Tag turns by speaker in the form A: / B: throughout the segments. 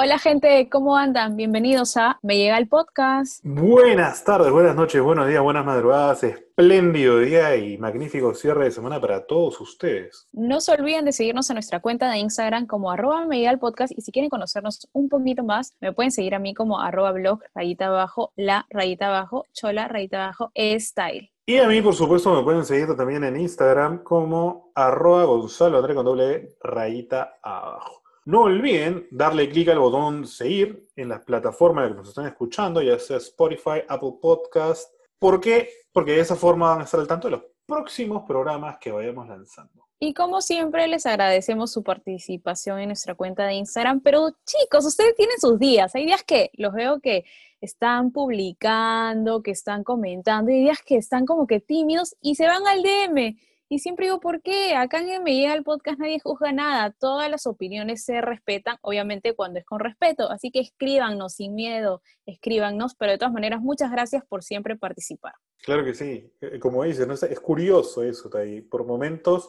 A: Hola gente, ¿cómo andan? Bienvenidos a Me Llega el Podcast.
B: Buenas tardes, buenas noches, buenos días, buenas madrugadas, espléndido día y magnífico cierre de semana para todos ustedes.
A: No se olviden de seguirnos en nuestra cuenta de Instagram como arroba Me Llega el Podcast y si quieren conocernos un poquito más, me pueden seguir a mí como arroba blog, rayita abajo, la rayita abajo, chola, rayita abajo, style.
B: Y a mí, por supuesto, me pueden seguir también en Instagram como arroba Gonzalo André con doble e, rayita abajo. No olviden darle clic al botón seguir en las plataformas en las que nos están escuchando, ya sea Spotify, Apple Podcast. ¿Por qué? Porque de esa forma van a estar al tanto de los próximos programas que vayamos lanzando.
A: Y como siempre, les agradecemos su participación en nuestra cuenta de Instagram. Pero chicos, ustedes tienen sus días. Hay días que los veo que están publicando, que están comentando, y días que están como que tímidos y se van al DM. Y siempre digo, ¿por qué? Acá en Me Llega el Podcast nadie juzga nada. Todas las opiniones se respetan, obviamente cuando es con respeto. Así que escríbanos sin miedo, escríbanos, pero de todas maneras, muchas gracias por siempre participar.
B: Claro que sí. Eh, como dices, ¿no? es curioso eso, ahí. Por momentos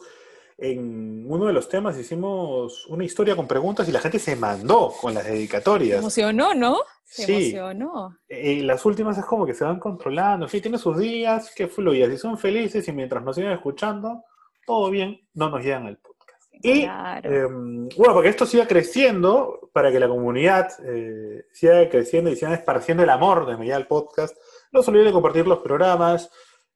B: en uno de los temas hicimos una historia con preguntas y la gente se mandó con las dedicatorias.
A: Se emocionó, ¿no?
B: Se sí. emocionó. Y las últimas es como que se van controlando. Sí, tiene sus días, que fluya. Si son felices y mientras nos sigan escuchando, todo bien, no nos llegan al podcast. Y em, bueno, porque esto siga creciendo, para que la comunidad eh, siga creciendo y siga esparciendo el amor de Media al Podcast, no se olviden de compartir los programas,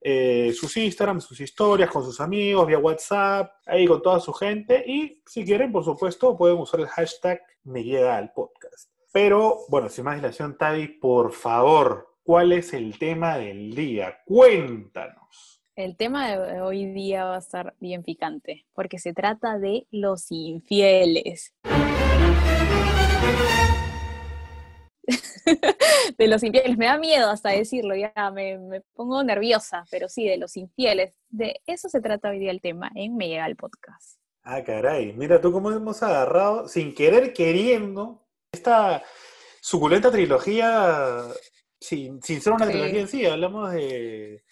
B: eh, sus Instagram, sus historias con sus amigos, vía WhatsApp, ahí con toda su gente. Y si quieren, por supuesto, pueden usar el hashtag me llega al podcast. Pero, bueno, sin más dilación, Tavi, por favor, ¿cuál es el tema del día? Cuéntanos.
A: El tema de hoy día va a estar bien picante, porque se trata de los infieles. de los infieles. Me da miedo hasta decirlo, ya me, pongo nerviosa, pero sí, de los infieles. De eso se trata hoy día el tema en Me Llega el Podcast.
B: Ah, caray. Mira tú cómo hemos agarrado, sin querer queriendo, esta suculenta trilogía, sin, ser una trilogía en sí, hablamos de,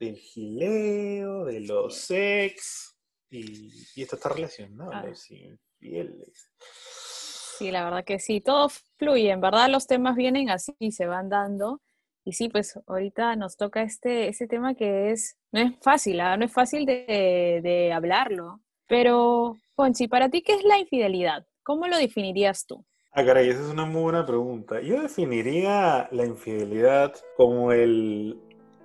B: del gileo, de los ex, y, esto está relacionado, a los infieles.
A: Sí, la verdad que sí, todo fluye, en verdad los temas vienen así y se van dando. Y sí, pues ahorita nos toca este, este tema que es, no es fácil, ¿ah? no es fácil de, hablarlo. Pero, Ponchi, para ti, ¿qué es la infidelidad? ¿Cómo lo definirías tú?
B: Ah, caray, esa es una muy buena pregunta. Yo definiría la infidelidad como el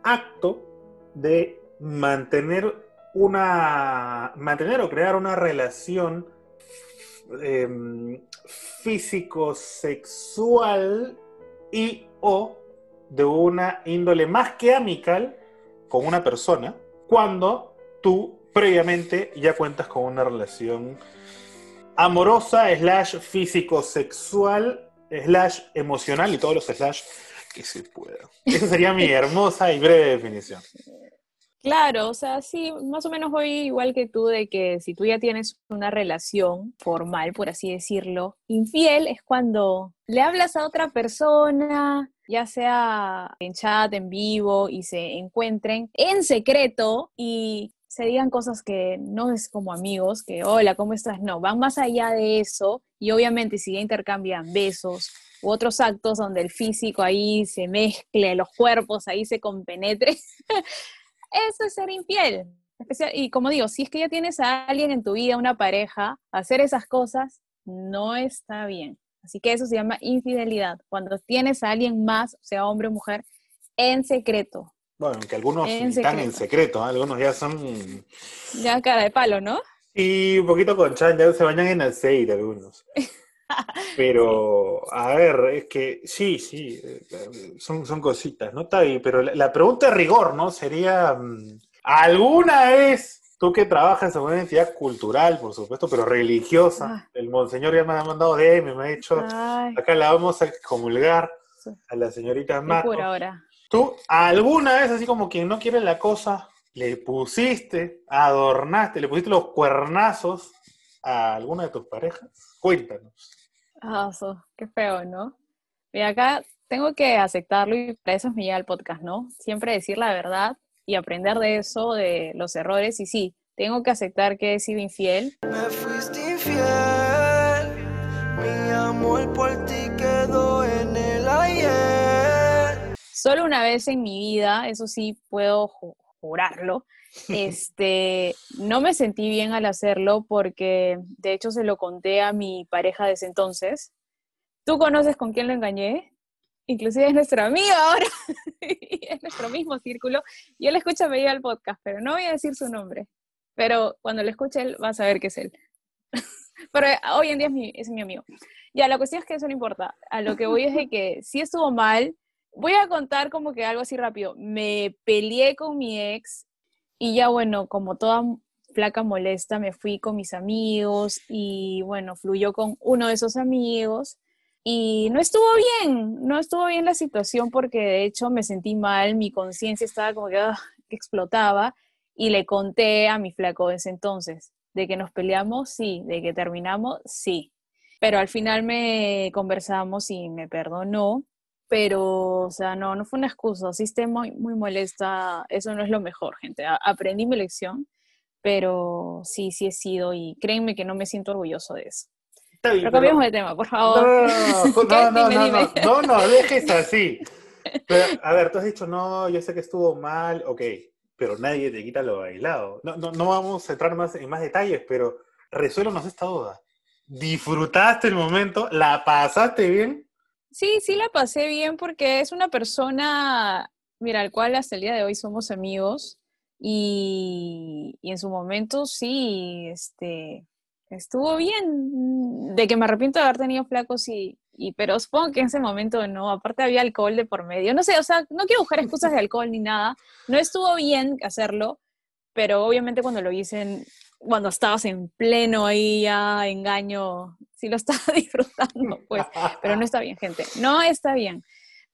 B: acto de mantener una, mantener o crear una relación eh, físico, sexual y o de una índole más que amical con una persona cuando tú previamente ya cuentas con una relación amorosa, slash físico-sexual, slash emocional y todos los slash que se pueda. Esa sería mi hermosa y breve definición.
A: Claro, o sea, sí, más o menos voy igual que tú de que si tú ya tienes una relación formal, por así decirlo, infiel es cuando le hablas a otra persona, ya sea en chat, en vivo, y se encuentren en secreto y se digan cosas que no es como amigos, que hola, ¿cómo estás? No, van más allá de eso y obviamente si ya intercambian besos u otros actos donde el físico ahí se mezcle, los cuerpos ahí se compenetre. Eso es ser infiel. y como digo, si es que ya tienes a alguien en tu vida, una pareja, hacer esas cosas no está bien. Así que eso se llama infidelidad. Cuando tienes a alguien más, sea hombre o mujer, en secreto.
B: Bueno, aunque algunos están en secreto, ¿eh? algunos ya son...
A: Ya cara de palo, ¿no?
B: Y un poquito con chan, ya se bañan en aceite algunos. Pero, a ver, es que sí, sí, eh, son, son cositas, ¿no? Está pero la, pregunta de rigor, ¿no? Sería, mm, ¿alguna vez tú que trabajas en una entidad cultural, por supuesto, pero religiosa, ah. el monseñor ya me ha mandado DM, me ha dicho, acá la vamos a comulgar a la señorita Marco.
A: ahora.
B: ¿Tú alguna vez, así como quien no quiere la cosa, le pusiste, adornaste, le pusiste los cuernazos a alguna de tus parejas? Cuéntanos.
A: Ah, qué feo, ¿no? Y acá tengo que aceptarlo y para eso me llega el podcast, ¿no? Siempre decir la verdad y aprender de eso, de los errores. Y sí, tengo que aceptar que he sido infiel. Me fuiste infiel,
C: Mi amor por ti quedó en el ayer.
A: Solo una vez en mi vida, eso sí puedo jurarlo, este, no me sentí bien al hacerlo porque de hecho se lo conté a mi pareja de ese entonces. ¿Tú conoces con quién lo engañé? Inclusive es nuestro amigo ahora, es nuestro mismo círculo, y él escucha medio el podcast, pero no voy a decir su nombre, pero cuando lo escuche él va a saber que es él. pero hoy en día es mi, es mi amigo. Ya, la cuestión es que eso no importa, a lo que voy es de que si estuvo mal, voy a contar como que algo así rápido, me peleé con mi ex y ya bueno, como toda flaca molesta, me fui con mis amigos y bueno, fluyó con uno de esos amigos y no estuvo bien, no estuvo bien la situación porque de hecho me sentí mal, mi conciencia estaba como que, ah, explotaba y le conté a mi flaco de ese entonces, de que nos peleamos, sí, de que terminamos, sí, pero al final me conversamos y me perdonó, pero, o sea, no, no fue una excusa, sí esté muy, muy molesta, eso no es lo mejor, gente, aprendí mi lección, pero sí, sí he sido y créanme que no me siento orgulloso de eso. Pero cambiamos de tema, por favor.
B: No, no, no, no, no, no, dejes así. Pero, a ver, tú has dicho, no, yo sé que estuvo mal, ok, pero nadie te quita lo bailado. No, no, no vamos a entrar más en más detalles, pero resuélvanos esta duda. ¿Disfrutaste el momento? ¿La pasaste bien?
A: Sí, sí la pasé bien porque es una persona, mira, al cual hasta el día de hoy somos amigos y, y en su momento sí, este, estuvo bien. De que me arrepiento de haber tenido flacos y, y, pero supongo que en ese momento no, aparte había alcohol de por medio. No sé, o sea, no quiero buscar excusas de alcohol ni nada. No estuvo bien hacerlo, pero obviamente cuando lo hice, cuando estabas en pleno ahí ya engaño, sí lo estaba disfrutando, pues. Pero no está bien, gente. No está bien.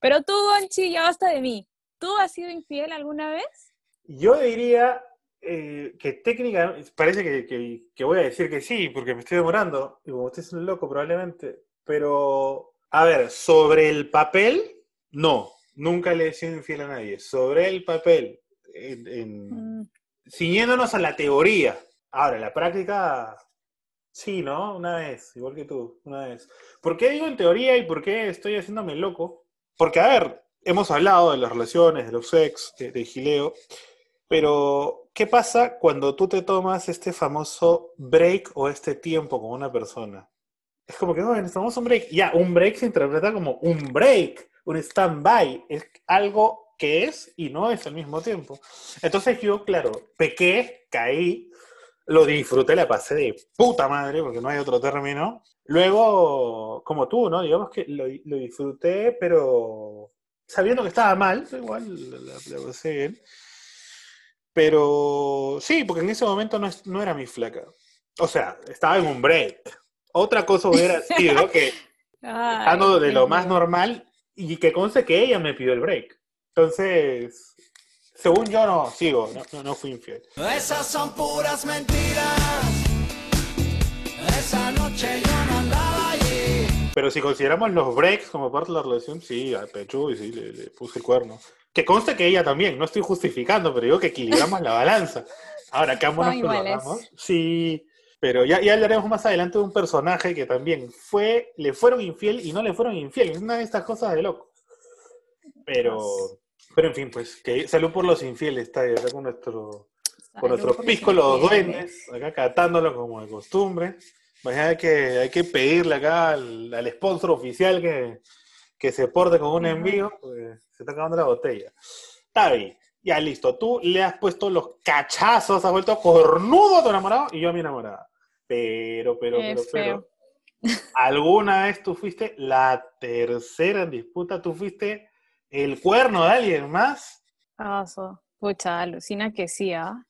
A: Pero tú, Gonchi, ya basta de mí. ¿Tú has sido infiel alguna vez?
B: Yo diría eh, que técnicamente, parece que, voy a decir que sí, porque me estoy demorando, y como usted es un loco probablemente, pero, a ver, sobre el papel, no, nunca le he sido infiel a nadie. Sobre el papel, en, mm. ciñéndonos a la teoría. Ahora, la práctica, sí, ¿no? Una vez, igual que tú, una vez. ¿Por qué digo en teoría y por qué estoy haciéndome loco? Porque, a ver, hemos hablado de las relaciones, de los sex, de, de Gileo, pero ¿Qué pasa cuando tú te tomas este famoso break o este tiempo con una persona? Es como que, no, necesitamos un break. Ya, un break se interpreta como un break, un stand-by. Es algo que es y no es al mismo tiempo. Entonces yo, claro, pequé, caí, lo disfruté, la pasé de puta madre, porque no hay otro término. Luego, como tú, ¿no? Digamos que lo, disfruté, pero sabiendo que estaba mal, igual la, la pasé bien. Pero sí, porque en ese momento no, era mi flaca. O sea, estaba en un break. Otra cosa hubiera sido que, estando de lo más normal, y que conste que ella me pidió el break. Entonces, según yo no sigo, no, no, fui infiel.
C: Esas son puras mentiras. Esa noche yo no andaba allí.
B: Pero si consideramos los breaks como parte de la relación, sí, a Pechu y sí, le, le puse el cuerno. Que conste que ella también, no estoy justificando, pero digo que equilibramos la balanza. Ahora, que ambos nos Sí, pero ya, ya hablaremos más adelante de un personaje que también fue, le fueron infiel y no le fueron infiel. Es una de estas cosas de loco. Pero, pero en fin, pues, que salud por los infieles, está acá con nuestro, con nuestro pisco los duendes, acá catándolo como de costumbre. Hay que, hay que pedirle acá al, al sponsor oficial que, que se porte con un envío, pues se está acabando la botella. Bien, ya listo. Tú le has puesto los cachazos, has vuelto cornudo a tu enamorado y yo a mi enamorada. Pero, pero, pero, pero. ¿Alguna vez tú fuiste la tercera en disputa? ¿Tú fuiste el cuerno de alguien más?
A: Ah, pucha, alucina que sí, ¿ah?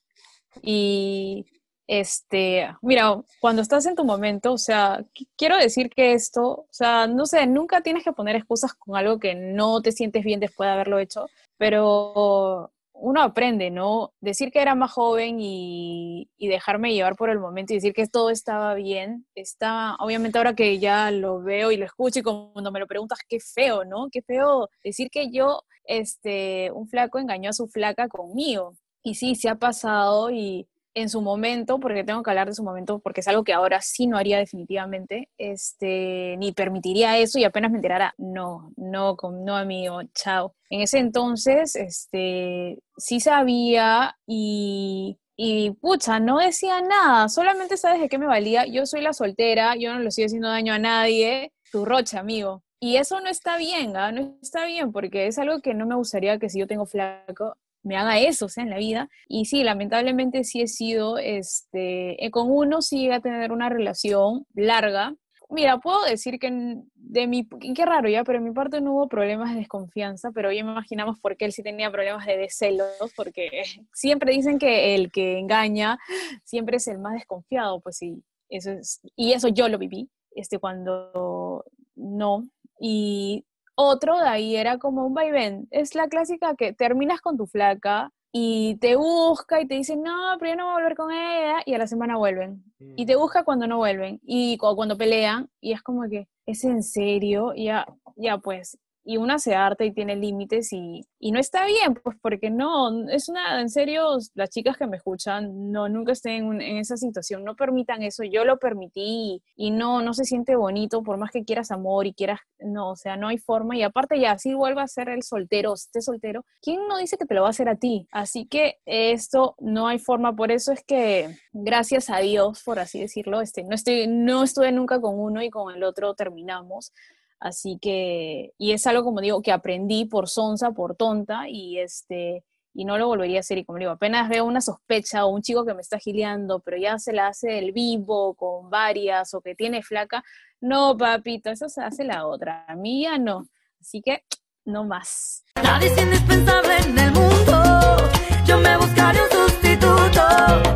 A: Y este, mira, cuando estás en tu momento, o sea, quiero decir que esto, o sea, no sé, nunca tienes que poner excusas con algo que no te sientes bien después de haberlo hecho, pero uno aprende, ¿no? Decir que era más joven y, dejarme llevar por el momento y decir que todo estaba bien, está, obviamente ahora que ya lo veo y lo escucho y cuando me lo preguntas, qué feo, ¿no? Qué feo decir que yo, este, un flaco engañó a su flaca conmigo. Y sí, se ha pasado y en su momento, porque tengo que hablar de su momento, porque es algo que ahora sí no haría definitivamente, este, ni permitiría eso y apenas me enterara, no, no, no amigo, chao. En ese entonces, este, sí sabía y, y pucha, no decía nada, solamente sabes de qué me valía, yo soy la soltera, yo no le estoy haciendo daño a nadie, tu rocha, amigo. Y eso no está bien, ¿ah? no está bien, porque es algo que no me gustaría que si yo tengo flaco, me haga eso, sea, en la vida. Y sí, lamentablemente sí he sido, este, eh, con uno sí a tener una relación larga. Mira, puedo decir que de mi, qué raro ya, pero en mi parte no hubo problemas de desconfianza, pero ya imaginamos por qué él sí tenía problemas de celos, porque siempre dicen que el que engaña siempre es el más desconfiado, pues sí, eso es, y eso yo lo viví, este, cuando no, y otro de ahí era como un vaivén. Es la clásica que terminas con tu flaca y te busca y te dice, no, pero yo no voy a volver con ella, y a la semana vuelven. Y te mm. busca cuando no vuelven, y cuando pelean, y es como que, ¿es en serio? Ya, ya pues, y una se harta y tiene límites y, y, no está bien, pues porque no, es una, en serio, las chicas que me escuchan, no, nunca estén en, esa situación, no permitan eso, yo lo permití y, no, no se siente bonito, por más que quieras amor y quieras, no, o sea, no hay forma y aparte ya, si vuelva a ser el soltero, esté soltero, ¿quién no dice que te lo va a hacer a ti? Así que esto no hay forma, por eso es que gracias a Dios, por así decirlo, este, no, estoy, no estuve nunca con uno y con el otro terminamos, Así que, y es algo, como digo, que aprendí por sonsa, por tonta, y este, y no lo volvería a hacer. Y como digo, apenas veo una sospecha o un chico que me está gileando, pero ya se la hace el vivo con varias o que tiene flaca, no, papito, eso se hace la otra. A mí ya no. Así que, no más. Nadie es indispensable en el mundo. Yo me buscaré un sustituto.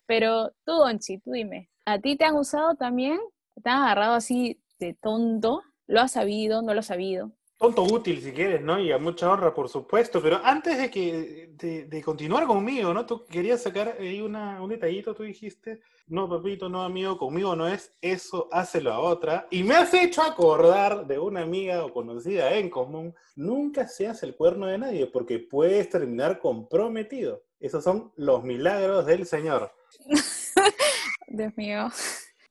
A: Pero tú, Donchi, tú dime, ¿a ti te han usado también? ¿Te han agarrado así de tonto? ¿Lo has sabido? ¿No lo has sabido?
B: Tonto útil si quieres, ¿no? Y a mucha honra, por supuesto. Pero antes de que de, continuar conmigo, ¿no? Tú querías sacar ahí una, un detallito, tú dijiste, no, papito, no, amigo, conmigo no es eso, hácelo a otra. Y me has hecho acordar de una amiga o conocida en común. Nunca se hace el cuerno de nadie porque puedes terminar comprometido. Esos son los milagros del Señor.
A: Dios mío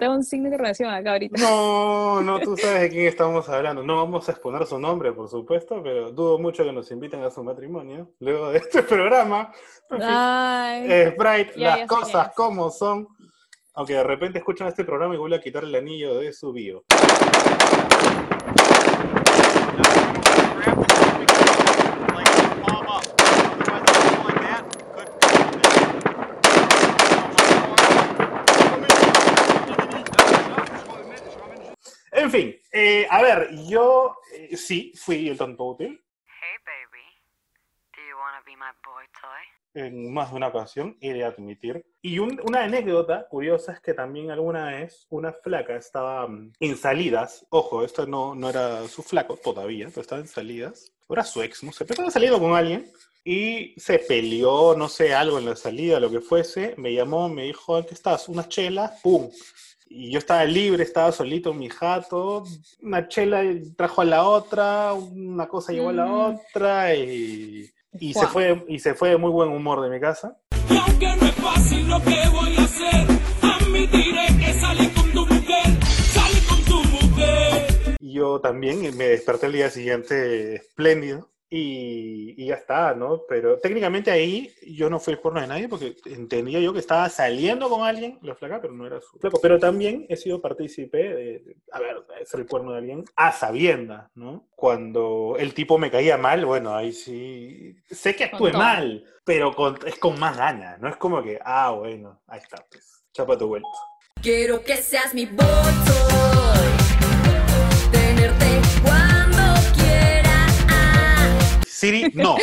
A: tengo un signo de relación acá ahorita.
B: No, no, tú sabes de quién estamos hablando. No vamos a exponer su nombre, por supuesto, pero dudo mucho que nos inviten a su matrimonio luego de este programa. Ay, Sprite, las cosas como son. Aunque de repente escuchan este programa y vuelve a quitar el anillo de su bio. En fin, eh, a ver, yo eh, sí fui el tonto útil. Hey baby, do you wanna be my boy toy? En más de una ocasión, he de admitir. Y una anécdota curiosa es que también alguna vez una flaca estaba mm, en salidas. Ojo, esto no, no era su flaco todavía, pero estaba en salidas. Era su ex, no sé, pero estaba saliendo con alguien y se peleó, no sé, algo en la salida, lo que fuese. Me llamó, me dijo, ¿qué estás? Unas chelas, ¡pum! Y yo estaba libre, estaba solito en mi jato, una chela trajo a la otra, una cosa llevó a la mm. otra y, y se fue y se fue de muy buen humor de mi casa. Y aunque no es fácil lo que voy a hacer, admitiré que salí con tu mujer, salí con tu mujer. Y yo también me desperté el día siguiente espléndido y, ya está, ¿no? Pero técnicamente ahí yo no fui el cuerno de nadie porque entendía yo que estaba saliendo con alguien, la flaca, pero no era su flaco. Pero también he sido partícipe de, a ver, ser el cuerno de alguien a sabienda, ¿no? Cuando el tipo me caía mal, bueno, ahí sí. Sé que actué mal, pero es con más ganas, no es como que, ah, bueno, ahí está, pues, chapa tu vuelta. Quiero que seas mi voto, Siri, no.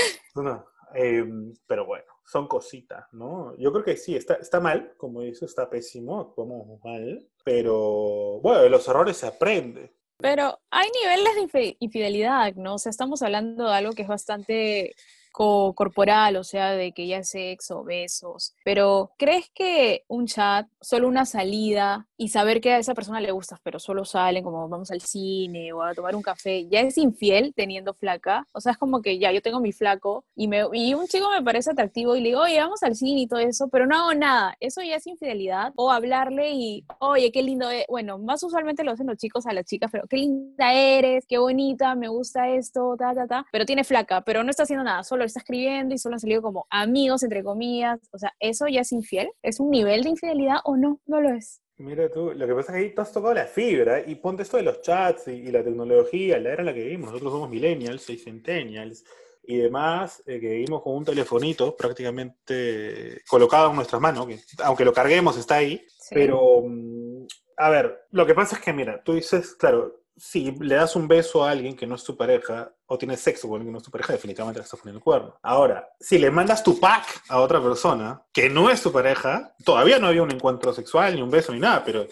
B: Em, pero bueno, son cositas, ¿no? Yo creo que sí, está, está mal, como dice, está pésimo, actuamos mal, pero bueno, de los errores se aprende.
A: Pero hay niveles de infidelidad, ¿no? O sea, estamos hablando de algo que es bastante co- corporal, o sea, de que ya sexo, besos. Pero, ¿crees que un chat, solo una salida y saber que a esa persona le gustas, pero solo salen como vamos al cine o a tomar un café, ya es infiel teniendo flaca? O sea, es como que ya yo tengo mi flaco y, me, y un chico me parece atractivo y le digo, oye, vamos al cine y todo eso, pero no hago nada. ¿Eso ya es infidelidad? O hablarle y, oye, qué lindo es. Bueno, más usualmente lo hacen los chicos a las chicas, pero qué linda eres, qué bonita, me gusta esto, ta, ta, ta. Pero tiene flaca, pero no está haciendo nada, solo está escribiendo y solo han salido como amigos, entre comillas. O sea, ¿eso ya es infiel? ¿Es un nivel de infidelidad o no? No lo es.
B: Mira tú, lo que pasa es que ahí tú has tocado la fibra y ponte esto de los chats y, y la tecnología, la era en la que vivimos. Nosotros somos millennials, seis centennials y demás, eh, que vivimos con un telefonito prácticamente colocado en nuestras manos, que aunque lo carguemos está ahí,
A: Sí.
B: pero mm, a ver, lo que pasa es que mira, tú dices, claro, si le das un beso a alguien que no es tu pareja o tienes sexo con alguien que no es tu pareja, definitivamente le estás poniendo el cuerno. Ahora, si le mandas tu pack a otra persona que no es tu pareja, todavía no había un encuentro sexual, ni un beso, ni nada, pero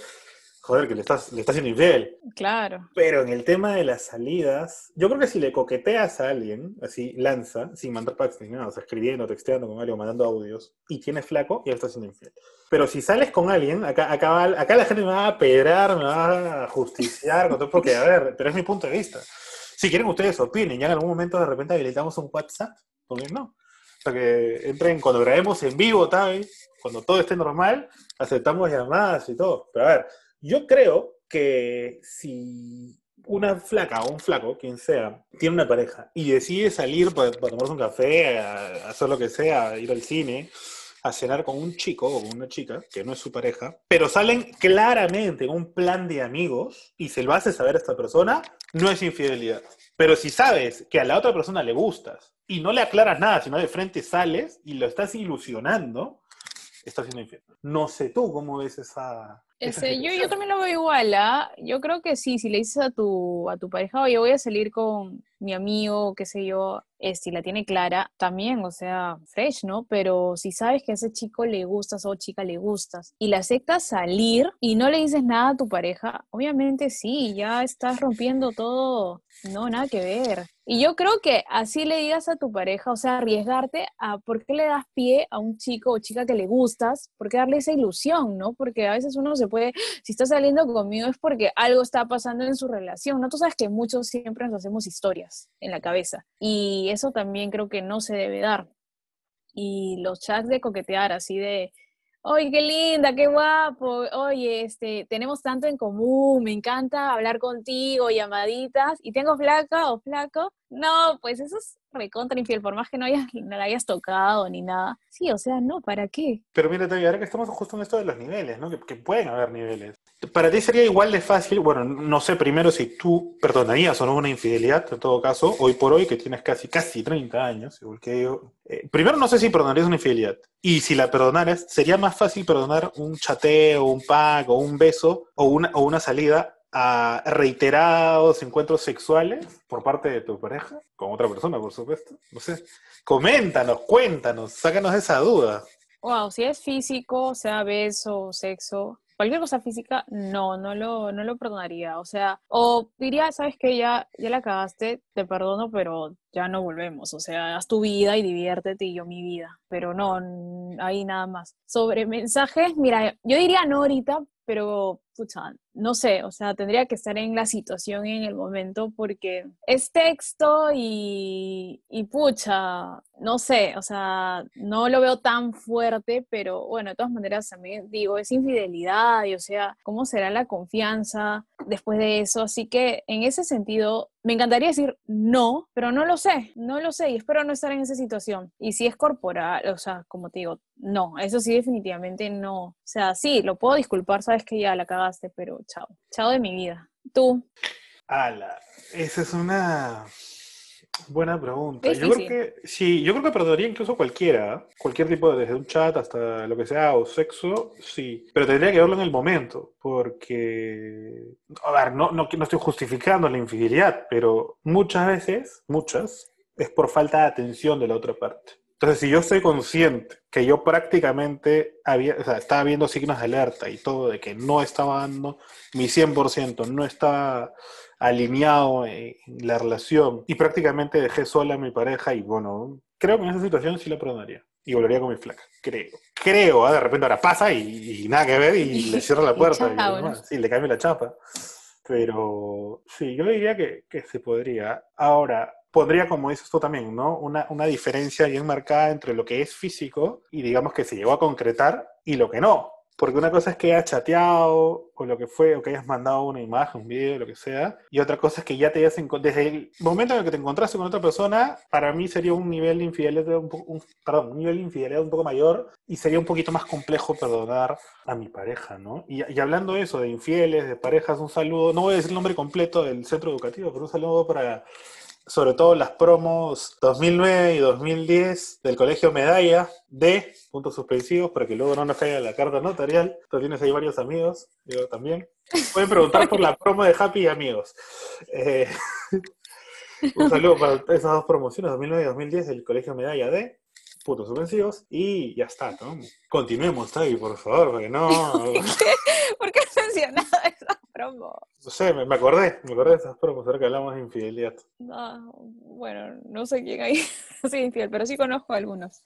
B: joder, que le estás, le estás siendo infiel.
A: Claro.
B: Pero en el tema de las salidas, yo creo que si le coqueteas a alguien, así lanza, sin mandar packs ni nada, o sea, escribiendo, texteando con alguien, mandando audios, y tienes flaco, ya estás siendo infiel. Pero si sales con alguien, acá, acá, acá la gente me va a pedrar, me va a justiciar, porque, a ver, pero es mi punto de vista. Si quieren ustedes opinen, ya en algún momento de repente habilitamos un WhatsApp, ¿por qué no? O sea, que entren cuando grabemos en vivo, tal, cuando todo esté normal, aceptamos llamadas y todo. Pero a ver, yo creo que si una flaca o un flaco, quien sea, tiene una pareja y decide salir para, para tomarse un café, a, a hacer lo que sea, ir al cine, a cenar con un chico o con una chica, que no es su pareja, pero salen claramente en un plan de amigos y se lo hace saber a esta persona, no es infidelidad. Pero si sabes que a la otra persona le gustas y no le aclaras nada, sino de frente sales y lo estás ilusionando, estás siendo infiel. No sé tú cómo ves esa... esa
A: Ese, yo, yo también lo veo igual, ¿ah? Yo creo que sí, si le dices a tu, a tu pareja, oye, voy a salir con mi amigo, qué sé yo, este, y la tiene clara, también, o sea, fresh, ¿no? Pero si sabes que a ese chico le gustas o chica le gustas y le aceptas salir y no le dices nada a tu pareja, obviamente sí, ya estás rompiendo todo, no, nada que ver. Y yo creo que así le digas a tu pareja, o sea, arriesgarte a por qué le das pie a un chico o chica que le gustas, por qué darle esa ilusión, ¿no? Porque a veces uno se puede, si está saliendo conmigo es porque algo está pasando en su relación, ¿no? Tú sabes que muchos siempre nos hacemos historias en la cabeza y eso también creo que no se debe dar. Y los chats de coquetear así de, oye, qué linda, qué guapo, oye, este, tenemos tanto en común, me encanta hablar contigo, llamaditas, y tengo flaca o flaco. No, pues eso es recontra infiel, por más que no, hayas, no la hayas tocado ni nada. Sí, o sea, no, ¿para qué?
B: Pero mira, ahora que estamos justo en esto de los niveles, ¿no? Que pueden haber niveles. Para ti sería igual de fácil, bueno, no sé primero si tú perdonarías o no una infidelidad, en todo caso, hoy por hoy que tienes casi, casi 30 años, igual que yo. eh, primero no sé si perdonarías una infidelidad. Y si la perdonaras, sería más fácil perdonar un chateo, un pack, o un beso, o una, o una salida a reiterados encuentros sexuales por parte de tu pareja, con otra persona, por supuesto. No sé. Coméntanos, cuéntanos, sácanos esa duda.
A: Wow, si es físico, sea beso, sexo, cualquier cosa física, no, no lo, no lo perdonaría. O sea, o diría, sabes que ya, ya la cagaste, te perdono, pero ya no volvemos. O sea, haz tu vida y diviértete y yo mi vida. Pero no, ahí nada más. Sobre mensajes, mira, yo diría no ahorita, pero pucha, no sé, o sea, tendría que estar en la situación en el momento porque es texto y, y pucha, no sé, o sea, no lo veo tan fuerte, pero bueno, de todas maneras también digo, es infidelidad y o sea, ¿cómo será la confianza después de eso? Así que en ese sentido, me encantaría decir no, pero no lo sé, no lo sé y espero no estar en esa situación. Y si es corporal, o sea, como te digo, no, eso sí definitivamente no. O sea, sí, lo puedo disculpar, sabes que ya la cagaste, pero chao, chao de mi vida. Tú,
B: Ala, esa es una buena pregunta. Yo creo que sí, yo creo que perdonaría incluso cualquiera, cualquier tipo de, desde un chat hasta lo que sea, o sexo, sí. Pero tendría que verlo en el momento, porque, a ver, no, no, no estoy justificando la infidelidad, pero muchas veces, muchas, es por falta de atención de la otra parte. Entonces, si yo estoy consciente que yo prácticamente había, o sea, estaba viendo signos de alerta y todo, de que no estaba dando mi 100%, no estaba alineado en la relación y prácticamente dejé sola a mi pareja y bueno, creo que en esa situación sí lo perdonaría. Y volvería con mi flaca, creo. Creo, ¿ah? de repente ahora pasa y, y nada que ver y le cierro la
A: Y
B: puerta. y
A: chao,
B: no,
A: ¿no?
B: sí, le cambio la chapa. Pero sí, yo diría que, que se podría. Ahora, pondría, como dices tú también, ¿no? Una, una diferencia bien marcada entre lo que es físico y digamos que se llegó a concretar y lo que no. Porque una cosa es que hayas chateado o lo que fue, o que hayas mandado una imagen, un video, lo que sea, y otra cosa es que ya te hayas desde el momento en el que te encontraste con otra persona, para mí sería un nivel de infidelidad un, un- perdón, un nivel de infidelidad un poco mayor y sería un poquito más complejo perdonar a mi pareja, ¿no? Y, y hablando de eso, de infieles, de parejas, un saludo, no voy a decir el nombre completo del centro educativo, pero un saludo para sobre todo las promos 2009 y 2010 del Colegio Medalla de puntos suspensivos para que luego no nos caiga la carta notarial. Tú tienes ahí varios amigos, yo también. Pueden preguntar por la promo de Happy amigos. Eh, un saludo para esas dos promociones, 2009 y 2010 del Colegio Medalla de puntos suspensivos y ya está, ¿no? Continuemos, Tavi, por favor, porque no...
A: ¿Por qué esa
B: No sé, me, me acordé, me acordé de esas promos, ahora que hablamos de infidelidad.
A: No, bueno, no sé quién hay, no soy infiel, pero sí conozco a algunos.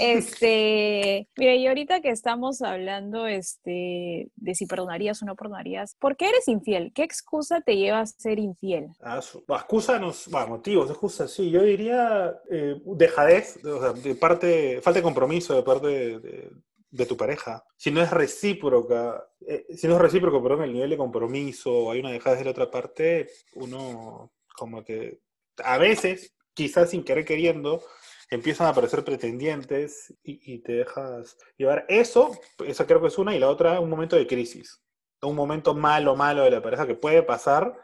A: Este, mira, y ahorita que estamos hablando este, de si perdonarías o no perdonarías, ¿por qué eres infiel? ¿Qué excusa te lleva a ser infiel?
B: Ah, su- bah, excusa, nos, bah, motivos, excusa, sí. Yo diría eh, dejadez, o sea, de parte, falta de compromiso de parte de, de- de tu pareja. Si no es recíproca, eh, si no es recíproco, perdón, el nivel de compromiso, hay una dejadez de la otra parte, uno como que a veces, quizás sin querer queriendo, empiezan a aparecer pretendientes y, y te dejas llevar. Eso, esa creo que es una, y la otra, un momento de crisis. Un momento malo, malo de la pareja que puede pasar,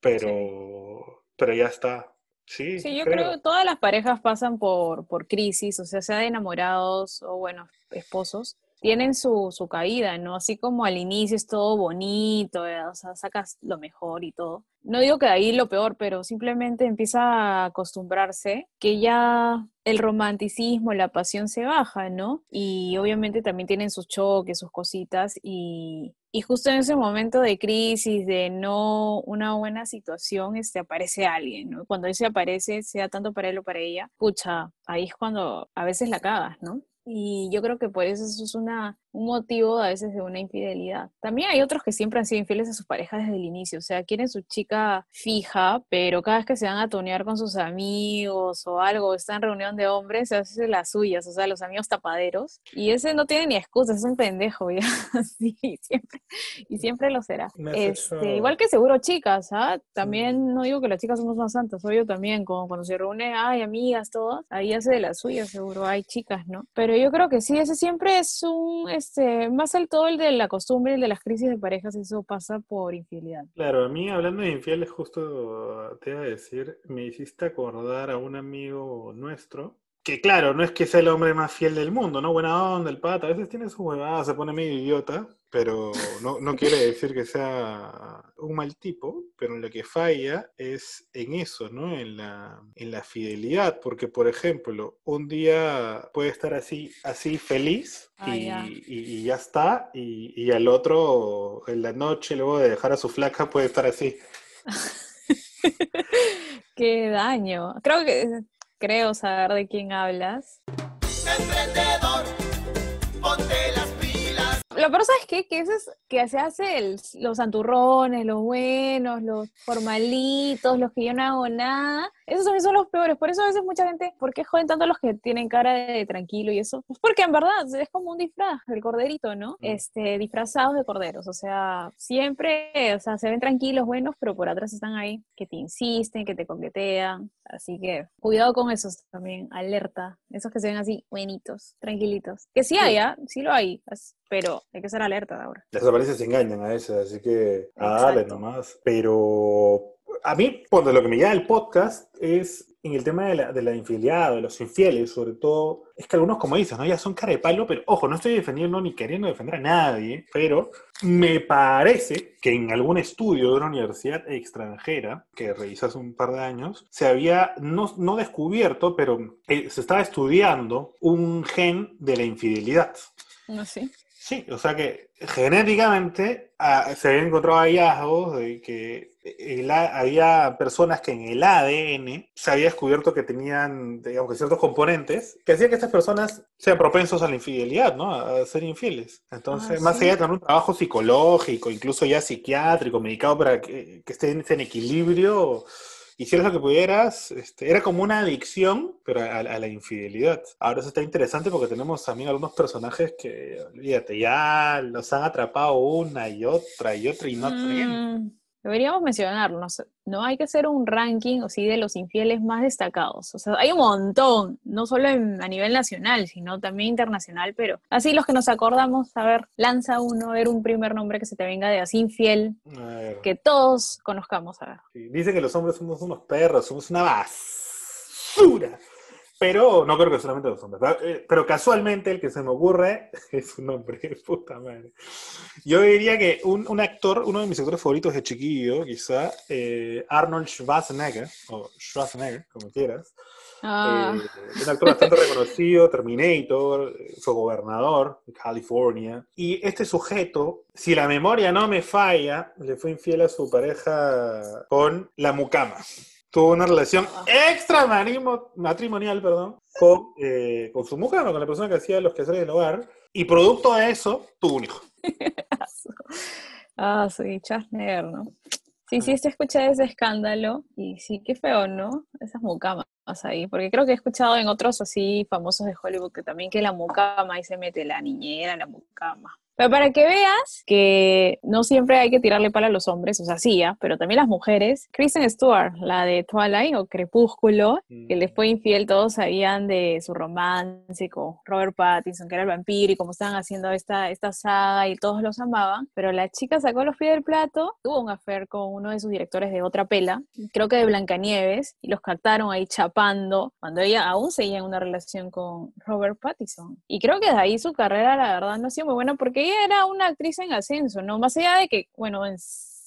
B: pero, pero ya está. Sí,
A: Sí, yo creo que todas las parejas pasan por, por crisis, o sea, sea de enamorados o, bueno, esposos, tienen su, su caída, ¿no? Así como al inicio es todo bonito, eh, o sea, sacas lo mejor y todo. No digo que de ahí lo peor, pero simplemente empieza a acostumbrarse que ya el romanticismo, la pasión se baja, ¿no? Y obviamente también tienen sus choques, sus cositas, y, y justo en ese momento de crisis, de no una buena situación, este, aparece alguien, ¿no? Cuando ese aparece, sea tanto para él o para ella, pucha, ahí es cuando a veces la cagas, ¿no? Y yo creo que por eso eso es una, un motivo a veces de una infidelidad. También hay otros que siempre han sido infieles a sus parejas desde el inicio, o sea, quieren su chica fija, pero cada vez que se van a tonear con sus amigos o algo, están en reunión de hombres, se hace las suyas, o sea, los amigos tapaderos. Y ese no tiene ni excusa, es un pendejo, ya, sí, siempre, y siempre lo será. Este,
B: hecho-
A: igual que seguro chicas, ¿ah? También no digo que las chicas somos más santas, obvio también, como cuando se reúne, ay, amigas, todas, ahí hace de las suyas, seguro hay chicas, ¿no? Pero yo creo que sí, ese siempre es un, este, más el todo el de la costumbre, el de las crisis de parejas, eso pasa por infidelidad.
B: Claro, a mí hablando de infieles, justo te iba a decir, me hiciste acordar a un amigo nuestro, que claro, no es que sea el hombre más fiel del mundo, ¿no? Buena onda, el pata, a veces tiene su huevada, se pone medio idiota, pero no, no quiere decir que sea un mal tipo, pero lo que falla es en eso, ¿no? En la, en la fidelidad, porque por ejemplo, un día puede estar así, así feliz
A: Ah,
B: y,
A: ya.
B: y- y ya está, y, y al otro en la noche, luego de dejar a su flaca, puede estar así.
A: Qué daño. Creo que, creo saber de quién hablas.
C: Emprendedor, ponte las pilas.
A: Lo peor, ¿sabes qué? Que eso es que se hace el- los santurrones, los buenos, los formalitos, los que yo no hago nada. Esos también son los peores. Por eso a veces mucha gente, ¿por qué joden tanto los que tienen cara de tranquilo y eso? Pues porque en verdad es como un disfraz, el corderito, ¿no? Este, disfrazados de corderos. O sea, siempre, o sea, se ven tranquilos, buenos, pero por atrás están ahí, que te insisten, que te coquetean. Así que cuidado con esos también, alerta. Esos que se ven así, buenitos, tranquilitos. Que sí hay, ¿ah? Sí lo hay, pero hay que ser alerta ahora.
B: Las apariencias engañan a veces, así que a darle
A: Exacto.
B: nomás. Pero a mí, por lo que me lleva el podcast es en el tema de la, de la infidelidad, de los infieles, sobre todo, es que algunos, como dices, ¿no? ya son cara de palo, pero ojo, no estoy defendiendo ni queriendo defender a nadie, pero me parece que en algún estudio de una universidad extranjera, que revisé hace un par de años, se había no, no descubierto, pero eh, se estaba estudiando un gen de la infidelidad.
A: No sé.
B: Sí, o sea que genéticamente ah, se habían encontrado hallazgos de que el había personas que en el ADN se había descubierto que tenían, digamos, que ciertos componentes que hacían que estas personas sean propensos a la infidelidad, ¿no? A ser infieles. Entonces,
A: Ah,
B: más
A: ¿sí?
B: allá de tener un trabajo psicológico, incluso ya psiquiátrico, medicado para que, que estén en equilibrio, hicieras lo que pudieras, este, era como una adicción, pero a, a la infidelidad. Ahora eso está interesante porque tenemos también algunos personajes que, olvídate, ya los han atrapado una y otra y otra y no.
A: Mm, deberíamos mencionarlos. No hay que hacer un ranking o sí de los infieles más destacados. O sea, hay un montón, no solo en- a nivel nacional, sino también internacional, pero así los que nos acordamos, a ver, lanza uno, a ver un primer nombre que se te venga de así infiel, que todos conozcamos, a ver.
B: Sí, Dicen que los hombres somos unos perros, somos una basura. Pero no creo que solamente los hombres. Pero, eh, Pero casualmente el que se me ocurre es un hombre, puta madre. Yo diría que un, un actor, uno de mis actores favoritos de chiquillo, quizá, eh, Arnold Schwarzenegger, o Schwarzenegger, como quieras.
A: Ah,
B: Eh, un actor bastante reconocido, Terminator, eh, fue gobernador de California. Y este sujeto, si la memoria no me falla, le fue infiel a su pareja con la mucama. Tuvo una relación extramarimo- matrimonial, perdón, con, eh, con su mucama, con la persona que hacía los quehaceres del hogar. Y producto de eso, tuvo un hijo.
A: ah, sí, Schwarzenegger, ¿no? Sí, sí, sí escuché ese escándalo y sí, qué feo, ¿no? Esas mucamas ahí, porque creo que he escuchado en otros así famosos de Hollywood que también que la mucama ahí se mete la niñera, la mucama. Pero para que veas que no siempre hay que tirarle pala a los hombres, o sea, sí, ¿ah? pero también las mujeres. Kristen Stewart, la de Twilight o Crepúsculo, que le fue infiel, todos sabían de su romance con Robert Pattinson, que era el vampiro, y cómo estaban haciendo esta, esta saga y todos los amaban. Pero la chica sacó los pies del plato, tuvo un affair con uno de sus directores de otra pela, creo que de Blancanieves, y los captaron ahí chapando, cuando ella aún seguía en una relación con Robert Pattinson. Y creo que de ahí su carrera, la verdad, no ha sido muy buena porque ella era una actriz en ascenso, ¿no? Más allá de que, bueno, en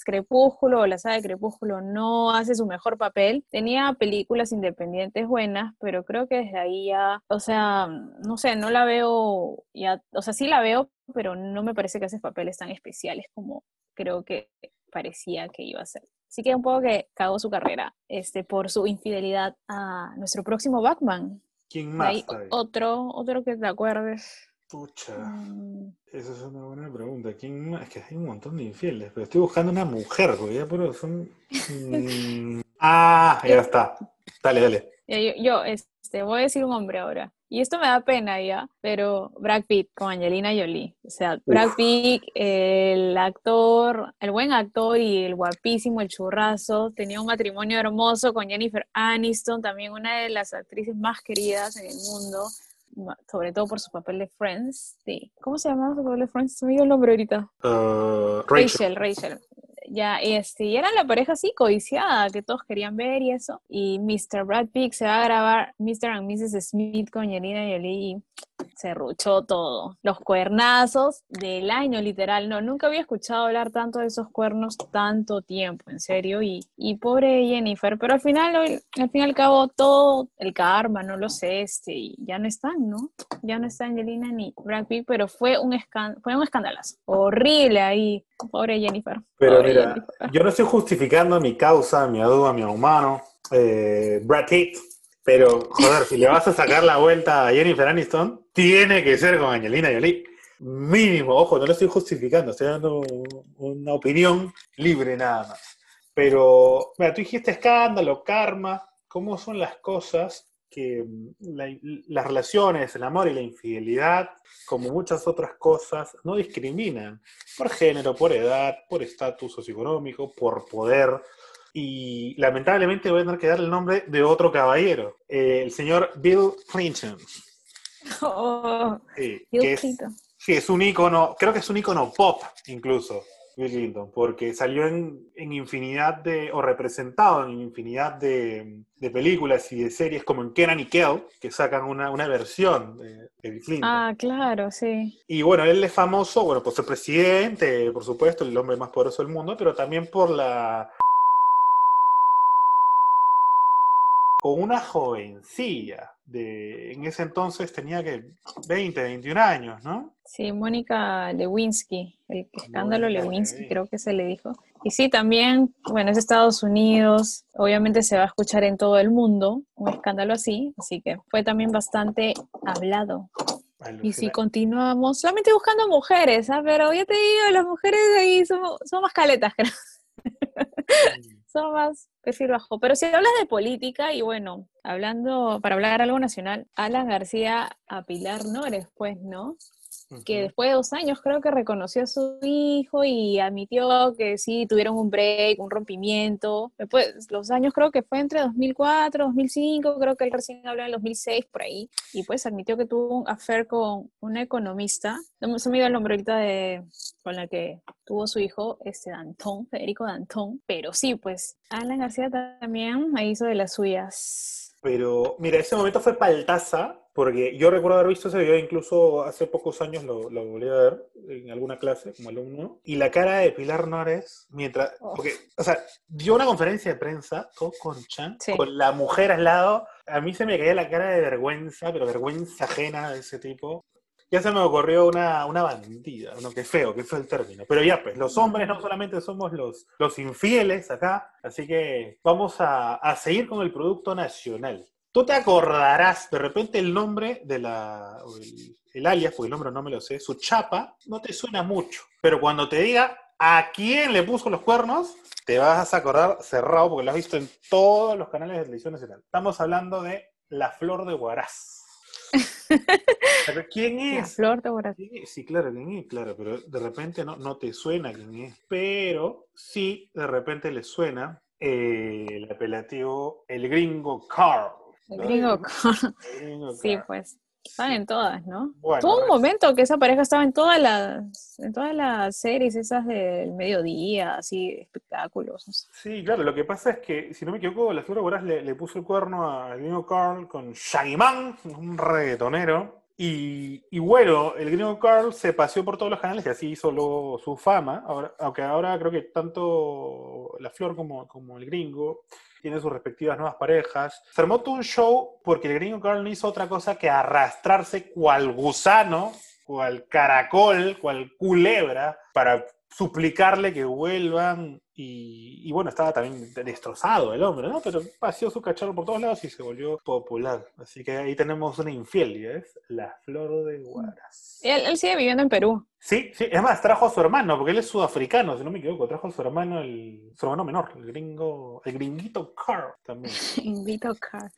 A: Crepúsculo o la saga de Crepúsculo no hace su mejor papel. Tenía películas independientes buenas, pero creo que desde ahí ya, o sea, no sé, no la veo ya, o sea, sí la veo, pero no me parece que hace papeles tan especiales como creo que parecía que iba a ser. Así que un poco que cagó su carrera este, por su infidelidad a nuestro próximo Batman.
B: ¿Quién más? sabe?
A: otro, otro que te acuerdes.
B: Pucha.
A: Mm,
B: Esa es una buena pregunta. ¿Quién más? Es que hay un montón de infieles, pero estoy buscando una mujer, porque ya puro son. Mm, Ah, ya está. Dale, dale.
A: Yo, yo, este, voy a decir un hombre ahora. Y esto me da pena ya, pero Brad Pitt con Angelina Jolie. O sea, Brad Pitt, el actor, el buen actor y el guapísimo, el churrazo, tenía un matrimonio hermoso con Jennifer Aniston, también una de las actrices más queridas en el mundo, sobre todo por su papel de Friends. Sí. ¿Cómo se llamaba su papel de Friends? Se me dio el nombre ahorita.
B: Uh, Rachel.
A: Rachel, Rachel. Ya, este, y eran la pareja así codiciada que todos querían ver y eso. Y Mr. Brad Pitt se va a grabar Mr. and Mrs. Smith con Angelina Jolie y se ruchó todo. Los cuernazos del año, literal. No, nunca había escuchado hablar tanto de esos cuernos tanto tiempo, en serio. Y, y pobre Jennifer, pero al final, al fin y al cabo, todo el karma, no lo sé, este, y ya no están, ¿no? Ya no está Angelina ni Brad Pitt, pero fue un, escan- fue un escandalazo. Horrible ahí. Pobre Jennifer.
B: Pero
A: Pobre
B: mira,
A: Jennifer.
B: yo no estoy justificando mi causa, mi aduba, mi humano, eh, Brad Pitt, pero joder, si le vas a sacar la vuelta a Jennifer Aniston, tiene que ser con Angelina Jolie. Mínimo, ojo, no lo estoy justificando, estoy dando una opinión libre nada más. Pero, mira, tú dijiste escándalo, karma, cómo son las cosas que mm, la- las relaciones, el amor y la infidelidad, como muchas otras cosas, no discriminan por género, por edad, por estatus socioeconómico, por poder. Y lamentablemente voy a tener que dar el nombre de otro caballero, eh, el señor Bill Clinton.
A: Oh,
B: Sí, que es,
A: Clinton.
B: sí, es un ícono, creo que es un ícono pop incluso, Bill Clinton, porque salió en, en infinidad de, o representado en infinidad de, de películas y de series como en Kenan y Kel, que sacan una, una versión de, de Bill Clinton.
A: Ah, claro, sí.
B: Y bueno, él es famoso, bueno, por ser presidente, por supuesto, el hombre más poderoso del mundo, pero también por la con una jovencilla. De, en ese entonces tenía que 20, 21 años, ¿no?
A: Sí, Mónica Lewinsky, el escándalo
B: Mónica
A: Lewinsky, creo que se le dijo. Y sí, también, bueno, es Estados Unidos, obviamente se va a escuchar en todo el mundo un escándalo así, así que fue también bastante hablado. Y si continuamos, solamente buscando mujeres, ¿ah? pero ya te digo, las mujeres ahí son, son más caletas, creo. Son más perfil bajo. Pero si hablas de política, y bueno, hablando, para hablar algo nacional, Alan García a Pilar Nores, pues, ¿no? Que después de dos años creo que reconoció a su hijo y admitió que sí, tuvieron un break, un rompimiento. Después, los años creo que fue entre 2004, 2005, creo que él recién habló en el 2006, por ahí. Y pues admitió que tuvo un affair con una economista, no me se me dio el nombre ahorita de, con la que tuvo su hijo, este Dantón, Federico Dantón. Pero sí, pues Alan García también ahí hizo de las suyas.
B: Pero, mira, ese momento fue paltaza, porque yo recuerdo haber visto ese video, incluso hace pocos años lo, lo volví a ver en alguna clase como alumno, y la cara de Pilar Nores, mientras,
A: Oh.
B: porque, o sea, dio una conferencia de prensa, todo con Chan,
A: Sí.
B: con la mujer al lado, a mí se me caía la cara de vergüenza, pero vergüenza ajena de ese tipo. Ya se me ocurrió una, una bandida, no, qué feo, qué feo el término. Pero ya, pues, los hombres no solamente somos los, los infieles acá, así que vamos a, a seguir con el producto nacional. Tú te acordarás de repente el nombre de la, el, el alias, porque el nombre no me lo sé, su chapa, no te suena mucho. Pero cuando te diga a quién le puso los cuernos, te vas a acordar cerrado, porque lo has visto en todos los canales de televisión nacional. Estamos hablando de La Flor de Huaraz. Pero ¿Quién
A: La
B: es?
A: flor de.
B: Sí, sí, claro, quién es, claro, pero de repente no, no te suena quién es. Pero sí, de repente le suena eh, el apelativo El Gringo Carl.
A: El gringo.
B: El Gringo
A: Sí, pues. Están en todas, ¿no?
B: Bueno,
A: Tuvo un
B: res-
A: momento que esa pareja estaba en todas las, en todas las series esas del mediodía, así, espectáculos.
B: Sí, claro, lo que pasa es que, si no me equivoco, la Boraz le, le puso el cuerno al Gringo Carl con Shaggy Man, un reggaetonero. Y, y bueno, el Gringo Carl se paseó por todos los canales y así hizo luego su fama. Ahora, aunque ahora creo que tanto la Flor como, como el Gringo tienen sus respectivas nuevas parejas. Se armó todo un show porque el Gringo Carl no hizo otra cosa que arrastrarse cual gusano, cual caracol, cual culebra, para suplicarle que vuelvan. Y, y bueno, estaba también destrozado el hombre, ¿no? Pero paseó su cacharro por todos lados y se volvió popular. Así que ahí tenemos una infiel, ¿ves? La flor de Guaras.
A: Él, él sigue viviendo en Perú.
B: Sí, sí, es más, trajo a su hermano, porque él es sudafricano, si no me equivoco, trajo a su hermano, el, su hermano menor, el gringo, el gringuito Carl también.
A: Invito Car.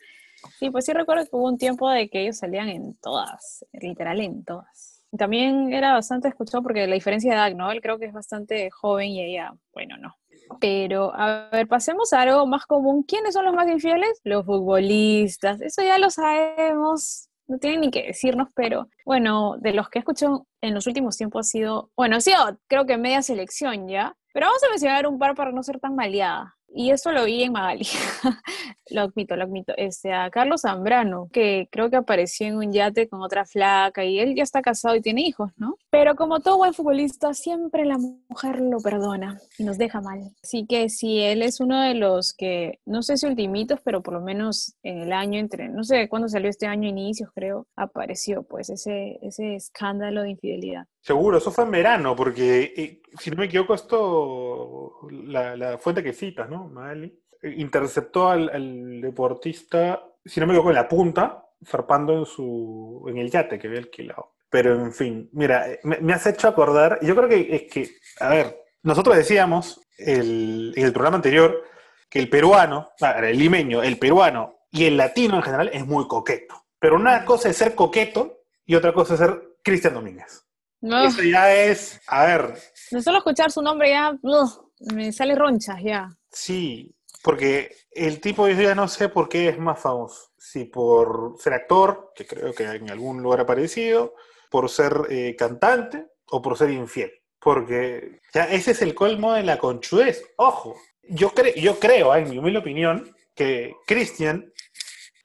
A: Sí, pues sí recuerdo que hubo un tiempo de que ellos salían en todas, literal en todas. También era bastante escuchado porque la diferencia de edad, ¿no? Él creo que es bastante joven y ella, bueno, no. Pero, a ver, pasemos a algo más común. ¿Quiénes son los más infieles? Los futbolistas. Eso ya lo sabemos. No tienen ni que decirnos, pero bueno, de los que he escuchado en los últimos tiempos ha sido, bueno, sido creo que media selección ya, pero vamos a mencionar un par para no ser tan maleada. Y esto lo vi en Magali. lo admito, lo admito. Este, a Carlos Zambrano, que creo que apareció en un yate con otra flaca y él ya está casado y tiene hijos, ¿no? Pero como todo buen futbolista, siempre la mujer lo perdona y nos deja mal. Así que si él es uno de los que, no sé si ultimitos, pero por lo menos en el año entre, no sé cuándo salió este año, inicios creo, apareció pues ese, ese escándalo de infidelidad.
B: Seguro, eso fue en verano, porque eh, si no me equivoco, esto, la, la fuente que citas, ¿no? Magali, interceptó al, al deportista, si no me equivoco, en la punta, zarpando en, su, en el yate que había alquilado. Pero en fin, mira, eh, me, me has hecho acordar, yo creo que es que, a ver, nosotros decíamos el- en el programa anterior que el peruano, ah, el limeño, el peruano y el latino en general es muy coqueto. Pero una cosa es ser coqueto y otra cosa es ser Cristian Domínguez.
A: No,
B: Eso ya es, a ver,
A: solo escuchar su nombre ya, ugh, me sale ronchas ya.
B: sí, porque el tipo yo ya no sé por qué es más famoso. Si por ser actor, que creo que en algún lugar ha aparecido, por ser eh, cantante o por ser infiel. Porque ya ese es el colmo de la conchudez. Ojo, yo, cre yo creo, en mi humilde opinión, que Cristian,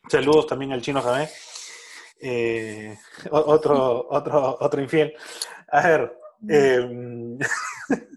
B: saludos también al chino Jamé, eh, otro, otro, otro infiel. A ver, eh,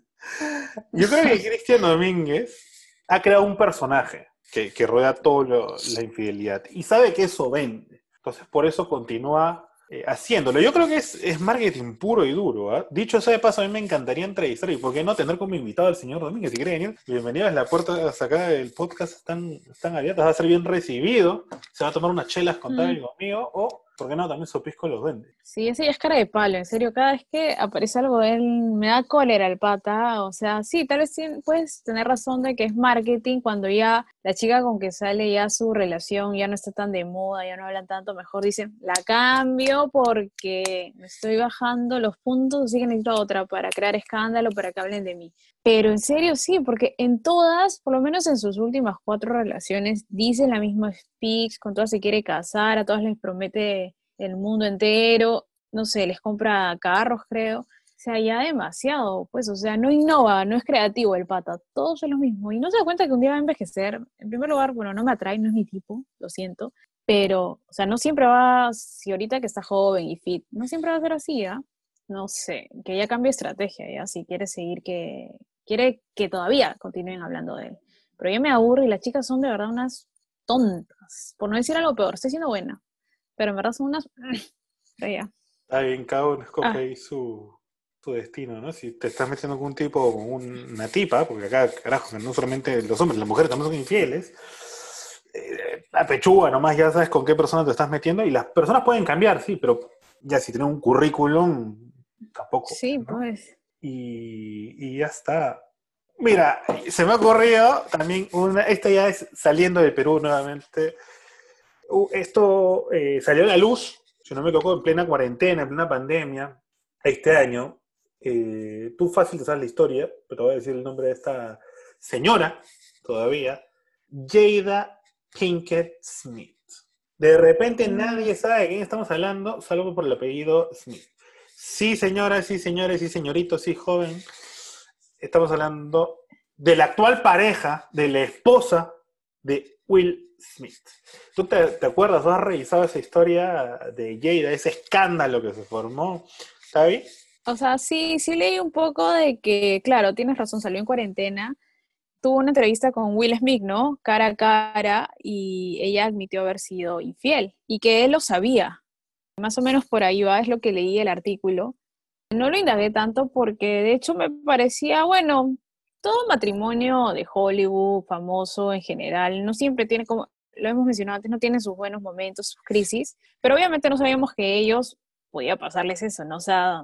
B: yo creo que Cristian Domínguez ha creado un personaje. que, que rodea todo la infidelidad. Y sabe que eso vende. Entonces, por eso continúa eh, haciéndolo. Yo creo que es, es marketing puro y duro. ¿ah? Dicho sea de paso, a mí me encantaría entrevistar y por qué no tener como invitado al señor Domínguez. Si quiere venir, bienvenido. La puerta acá del podcast están, están abiertas, va a ser bien recibido. Se va a tomar unas chelas con tal conmigo o ¿por qué no? También Sopisco los vende.
A: Sí, ese ya es cara de palo, en serio, cada vez que aparece algo de él me da cólera el pata, o sea, sí, tal vez puedes tener razón de que es marketing cuando ya la chica con que sale ya su relación ya no está tan de moda, ya no hablan tanto, mejor dicen, la cambio porque me estoy bajando los puntos, así que necesito otra para crear escándalo, para que hablen de mí. Pero en serio sí, porque en todas, por lo menos en sus últimas cuatro relaciones, dice la misma speech, con todas se quiere casar, a todas les promete el mundo entero, no sé, les compra carros, creo. O sea, ya demasiado, pues, o sea, no innova, no es creativo el pata, todos son lo mismo. Y no se da cuenta que un día va a envejecer. En primer lugar, bueno, no me atrae, no es mi tipo, lo siento. Pero, o sea, no siempre va, si ahorita que está joven y fit, no siempre va a ser así, ¿ah? No sé, que ya cambie estrategia, ya, si quiere seguir que, quiere que todavía continúen hablando de él. Pero yo me aburro y las chicas son de verdad unas tontas, por no decir algo peor, estoy siendo buena, pero en verdad son unas...
B: Está bien, cada uno escoge ah. ahí su, su destino, ¿no? Si te estás metiendo con un tipo o con una tipa, porque acá, carajo, no solamente los hombres, las mujeres también son infieles, eh, la pechuga nomás ya sabes con qué persona te estás metiendo y las personas pueden cambiar, sí, pero ya si tienen un currículum, tampoco.
A: Sí, pues.
B: Y, ya está. Mira, se me ha ocurrido también una, esta ya es saliendo de Perú nuevamente. Uh, esto eh, salió a la luz, si no me equivoco, en plena cuarentena, en plena pandemia, este año. Eh, tú fácil te sabes la historia, pero voy a decir el nombre de esta señora todavía. Jada Pinkett Smith. De repente nadie sabe de quién estamos hablando, salvo por el apellido Smith. Sí, señoras, sí, señores, sí, señoritos, sí, joven. Estamos hablando de la actual pareja, de la esposa de Will Smith. ¿Tú te, acuerdas o has revisado esa historia de Jada, ese escándalo que se formó? ¿Está
A: O sea, sí, sí leí un poco de que, claro, tienes razón, salió en cuarentena. Tuvo una entrevista con Will Smith, ¿no? Cara a cara, y ella admitió haber sido infiel y que él lo sabía. Más o menos por ahí va, es lo que leí el artículo. No lo indagué tanto porque de hecho me parecía, bueno, todo matrimonio de Hollywood, famoso en general, no siempre tiene como, lo hemos mencionado antes, no tiene sus buenos momentos, sus crisis, pero obviamente no sabíamos que ellos podía pasarles eso, ¿no? O sea,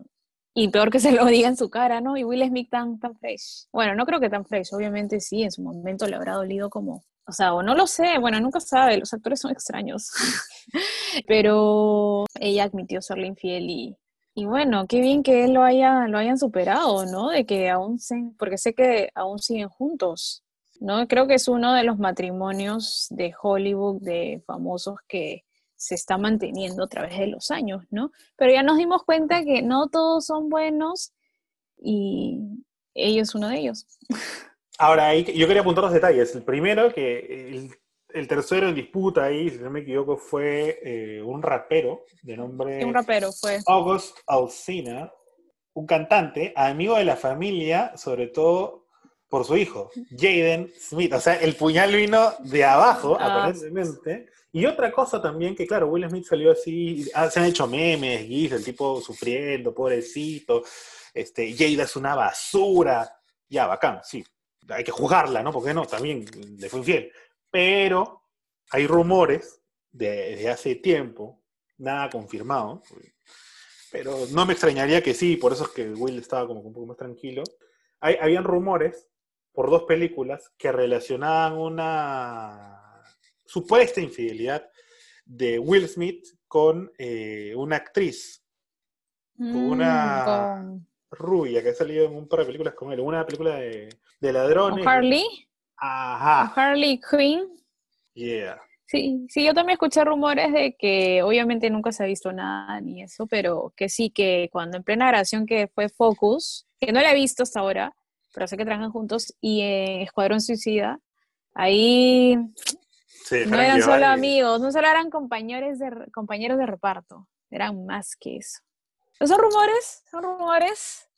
A: y peor que se lo diga en su cara, ¿no? Y Will Smith tan, tan fresh. Bueno, no creo que tan fresh, obviamente sí, en su momento le habrá dolido como o sea, o no lo sé, bueno, nunca sabe, los actores son extraños. Pero ella admitió serle infiel y, y bueno, qué bien que él lo haya, lo hayan superado, ¿no? De que aún se, porque sé que aún siguen juntos, ¿no? Creo que es uno de los matrimonios de Hollywood, de famosos que se está manteniendo a través de los años, ¿no? Pero ya nos dimos cuenta que no todos son buenos y ellos uno de ellos.
B: Ahora, yo quería apuntar dos detalles. El primero, que el, tercero en disputa ahí, si no me equivoco, fue eh, un rapero de nombre...
A: Un rapero fue.
B: August Alsina, un cantante, amigo de la familia, sobre todo por su hijo, Jaden Smith. O sea, el puñal vino de abajo, ah. aparentemente. Y otra cosa también, que claro, Will Smith salió así, ah, se han hecho memes, guis, el tipo sufriendo, pobrecito, este, Jada es una basura. Ya, bacán, sí, hay que juzgarla, ¿no? Porque no, también le fue infiel. Pero hay rumores de, hace tiempo, nada confirmado, pero no me extrañaría que sí, por eso es que Will estaba como un poco más tranquilo. Hay, habían rumores por dos películas que relacionaban una supuesta infidelidad de Will Smith con eh, una actriz, con una mm, rubia que ha salido en un par de películas con él, una película de de ladrones.
A: Harley.
B: Ajá.
A: Harley Quinn.
B: Yeah.
A: Sí, sí, yo también escuché rumores de que obviamente nunca se ha visto nada ni eso, pero que sí, que cuando en plena grabación que fue Focus, que no la he visto hasta ahora, pero sé que trabajan juntos, y en Escuadrón Suicida, ahí no eran solo amigos, no solo eran compañeros de, compañeros de reparto, eran más que eso. ¿Son rumores? ¿Son rumores?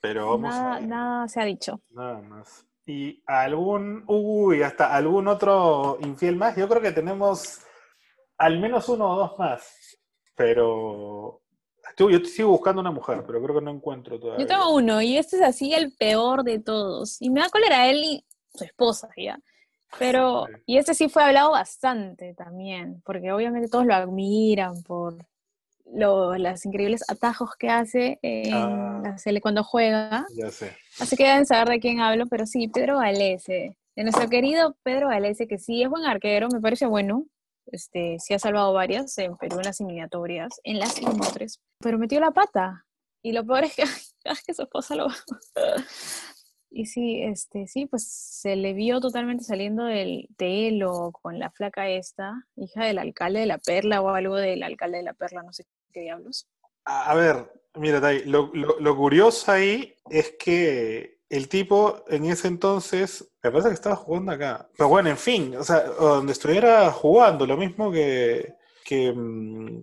B: Pero vamos
A: nada, nada se ha dicho.
B: Nada más. Y algún, uy, hasta algún otro infiel más. Yo creo que tenemos al menos uno o dos más. Pero yo sigo buscando una mujer, pero creo que no encuentro todavía.
A: Yo tengo uno y este es así el peor de todos. Y me da cólera él y su esposa, ya. Pero, y este sí fue hablado bastante también, porque obviamente todos lo admiran por los los increíbles atajos que hace en
B: Ah.
A: la Sele cuando juega.
B: Ya sé.
A: Así que deben saber de quién hablo, pero sí, Pedro Galese. De nuestro querido Pedro Galese, que sí es buen arquero, me parece bueno. Este, sí ha salvado varias en Perú en las eliminatorias, en las eliminatorias, pero metió la pata. Y lo peor es que, es que su esposa lo... Y sí, este, sí, pues se le vio totalmente saliendo del telo con la flaca esta, hija del alcalde de la Perla o algo del alcalde de la Perla, no sé
B: A ver, mira, Tai, lo, curioso ahí es que el tipo en ese entonces, me parece que estaba jugando acá. Pero bueno, en fin, o sea, donde estuviera jugando, lo mismo que, que, mm,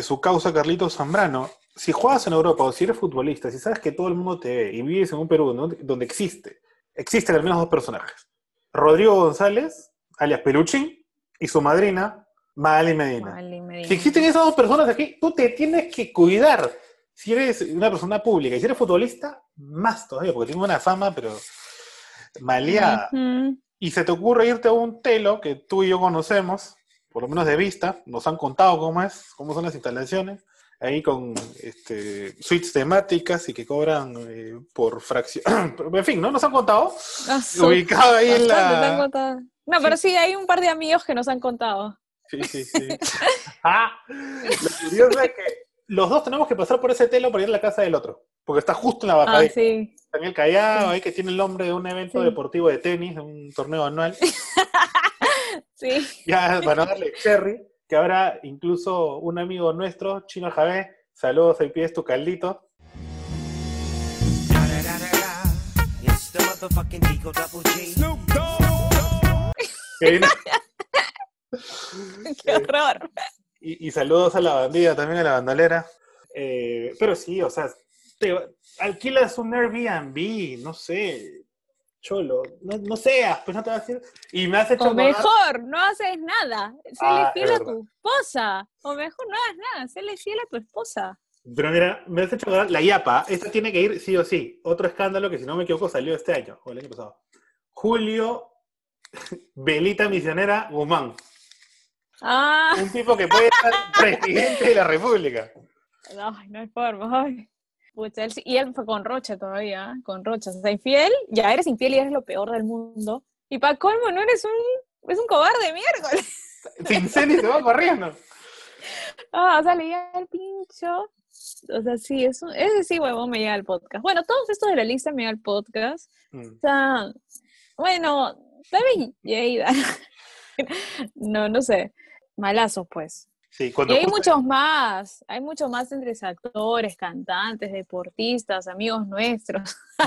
B: su causa Carlitos Zambrano. Si juegas en Europa o si eres futbolista, si sabes que todo el mundo te ve y vives en un Perú donde existe, existen al menos dos personajes. Rodrigo González, alias Peluchín, y su madrina, Magali Medina.
A: Vale, me
B: Si existen esas dos personas aquí, tú te tienes que cuidar. Si eres una persona pública y si eres futbolista, más todavía, porque tiene una fama, pero maleada. Y se te ocurre irte a un telo que tú y yo conocemos, por lo menos de vista, nos han contado cómo es, cómo son las instalaciones, ahí con este, suites temáticas y que cobran eh, por fracción. en fin, ¿no? Nos han contado.
A: Ah,
B: Ubicado ahí en
A: Bastante,
B: la...
A: No, pero sí, hay un par de amigos que nos han contado.
B: Sí, sí, sí. Ah, lo curioso es que los dos tenemos que pasar por ese telo para ir a la casa del otro, porque está justo en la
A: Ah,
B: bajadita.
A: sí.
B: Está en el Callao,
A: Sí.
B: ahí que tiene el nombre de un evento
A: Sí.
B: deportivo de tenis, de un torneo anual.
A: Sí.
B: Ya van a darle cherry, que ahora incluso un amigo nuestro, Chino Javé, saludos, ahí pides tu caldito. Que viene-
A: Qué horror.
B: y, y saludos a la bandida, también a la bandolera. Eh, pero sí, o sea, te alquilas un Airbnb, no sé, cholo, no, no seas, pues no te vas a decir. Y me has hecho
A: O
B: acordar-
A: mejor, no haces nada. Se
B: Ah,
A: fiel a
B: verdad.
A: tu esposa. O mejor no hagas nada. Se le fiel a tu esposa.
B: Pero mira, me has hecho acordar, la IAPA, esta tiene que ir sí o sí. Otro escándalo que si no me equivoco salió este año, o el año pasado. Julio Velita Misionera Guzmán.
A: Ah,
B: Un tipo que puede ser presidente de la República.
A: ay, no hay forma. Ay. Pucha, él y él fue con Rocha todavía, con Rocha. O sea, infiel, ya eres infiel y eres lo peor del mundo. Y para colmo, no eres un, es un cobarde miércoles.
B: Pincel y se va corriendo.
A: Ah, o sea, le llega el pincho. O sea, sí, eso, ese sí, huevón, me llega al podcast. Bueno, todos estos de la lista me llega al podcast.
B: Mm.
A: O sea, bueno, tal vez Lleida. no, no sé. Malazos, pues.
B: Sí,
A: Y hay muchos más. Hay muchos más entre actores, cantantes, deportistas, amigos nuestros, que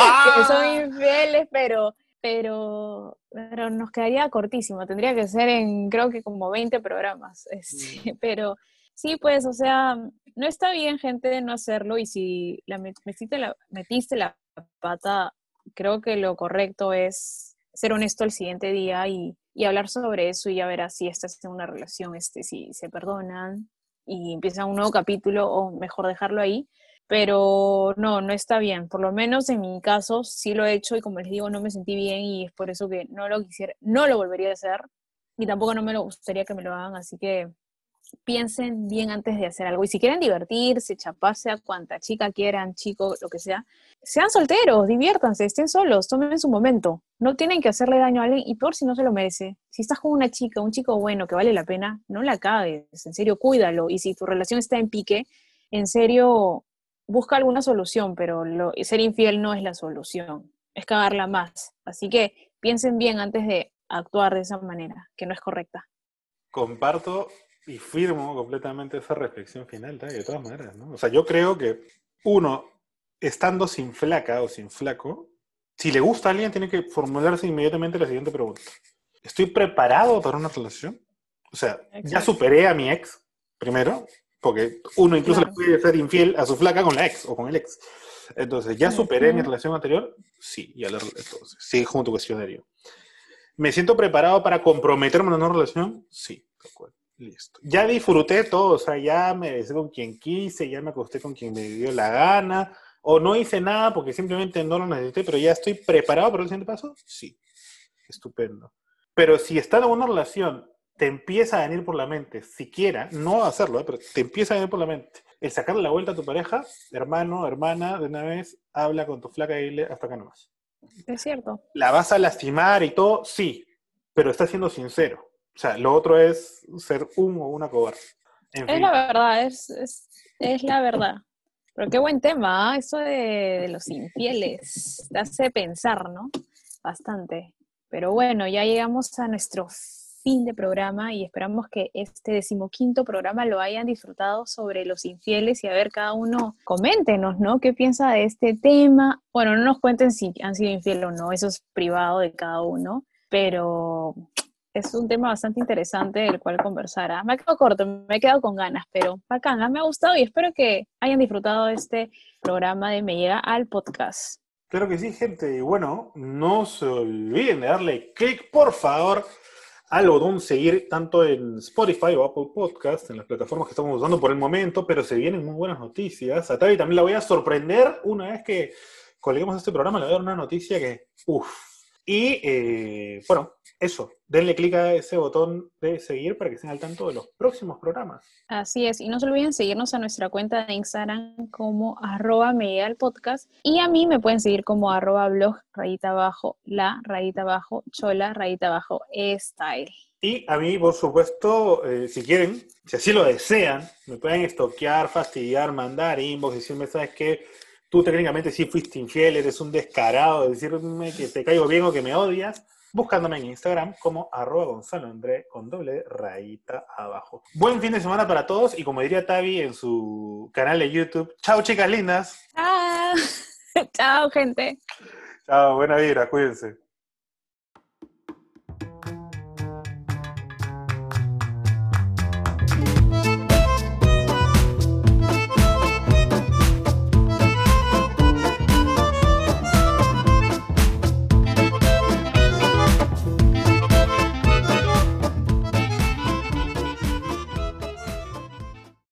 B: ¡Ah!
A: son infieles, pero, pero, pero nos quedaría cortísimo. Tendría que ser en, creo que como 20 programas. este, Pero sí, pues, o sea, no está bien, gente, no hacerlo. Y si la met- metiste la, metiste la pata, creo que lo correcto es ser honesto el siguiente día y, y hablar sobre eso y ya verás si estás en una relación, este, si se perdonan y empieza un nuevo capítulo o mejor dejarlo ahí. Pero no, no está bien. Por lo menos en mi caso sí lo he hecho y como les digo, no me sentí bien y es por eso que no lo quisiera, no lo volvería a hacer y tampoco no me lo gustaría que me lo hagan. Así que piensen bien antes de hacer algo. Y si quieren divertirse, chaparse a cuanta chica quieran, chico, lo que sea, sean solteros, diviértanse, estén solos, tomen su momento. No tienen que hacerle daño a alguien y peor si no se lo merece. Si estás con una chica, un chico bueno que vale la pena, no la cagues, en serio, cuídalo. Y si tu relación está en pique, en serio, busca alguna solución, pero lo- ser infiel no es la solución, es cagarla más. Así que piensen bien antes de actuar de esa manera, que no es correcta.
B: Comparto y firmo completamente esa reflexión final, ¿tá? de todas maneras, ¿no? O sea, yo creo que uno, estando sin flaca o sin flaco, si le gusta a alguien, tiene que formularse inmediatamente la siguiente pregunta. ¿Estoy preparado para una relación? O sea, ya superé a mi ex, primero, porque uno incluso
A: Claro.
B: le puede ser infiel a su flaca con la ex o con el ex. Entonces, ¿ya superé mi relación anterior? Sí, ya la entonces, sí, junto con cuestionario. ¿Me siento preparado para comprometerme en una relación? Sí, tal cual. Listo. Ya disfruté todo, o sea, ya me besé con quien quise, ya me acosté con quien me dio la gana, o no hice nada porque simplemente no lo necesité, pero ya estoy preparado para el siguiente paso? Sí. Estupendo. Pero si estando en una relación te empieza a venir por la mente, siquiera, no hacerlo, ¿eh? pero te empieza a venir por la mente, el sacarle la vuelta a tu pareja, hermano, hermana, de una vez, habla con tu flaca y dile hasta acá nomás.
A: Es cierto.
B: ¿La vas a lastimar y todo? Sí, pero estás siendo sincero. O sea, lo otro es ser un o una cobarde. En
A: Es
B: fin,
A: la verdad, es, es, es la verdad. Pero qué buen tema, ¿ah? eso de, de los infieles. Te hace pensar, ¿no? Bastante. Pero bueno, ya llegamos a nuestro fin de programa y esperamos que este decimoquinto programa lo hayan disfrutado sobre los infieles y a ver cada uno, coméntenos, ¿no? ¿Qué piensa de este tema? Bueno, no nos cuenten si han sido infieles o no, eso es privado de cada uno, pero es un tema bastante interesante del cual conversar. ¿ah? Me ha quedado corto, me he quedado con ganas, pero bacán, ah, me ha gustado y espero que hayan disfrutado este programa de Me Llega al Podcast.
B: Claro que sí, gente. Y bueno, no se olviden de darle clic, por favor, al botón seguir tanto en Spotify o Apple Podcast, en las plataformas que estamos usando por el momento, pero se vienen muy buenas noticias. A Tavi también la voy a sorprender una vez que colguemos este programa, le voy a dar una noticia que, uff. Y eh, bueno, eso, denle clic a ese botón de seguir para que estén al tanto de los próximos programas.
A: Así es, y no se olviden seguirnos a nuestra cuenta de Instagram como arroba Me Llega al Podcast y a mí me pueden seguir como arroba blog rayita abajo la rayita abajo chola rayita abajo style.
B: Y a mí, por supuesto, eh, si quieren, si así lo desean, me pueden estoquear, fastidiar, mandar inbox, decirme, ¿sabes qué? Tú técnicamente sí fuiste infiel, eres un descarado, decirme que te caigo bien o que me odias, buscándome en Instagram como arroba Gonzalo André con doble rayita abajo. Buen fin de semana para todos y como diría Tavi en su canal de YouTube, chao chicas lindas.
A: ¡Chao! ¡Chao, gente!
B: Chao, buena vibra, cuídense.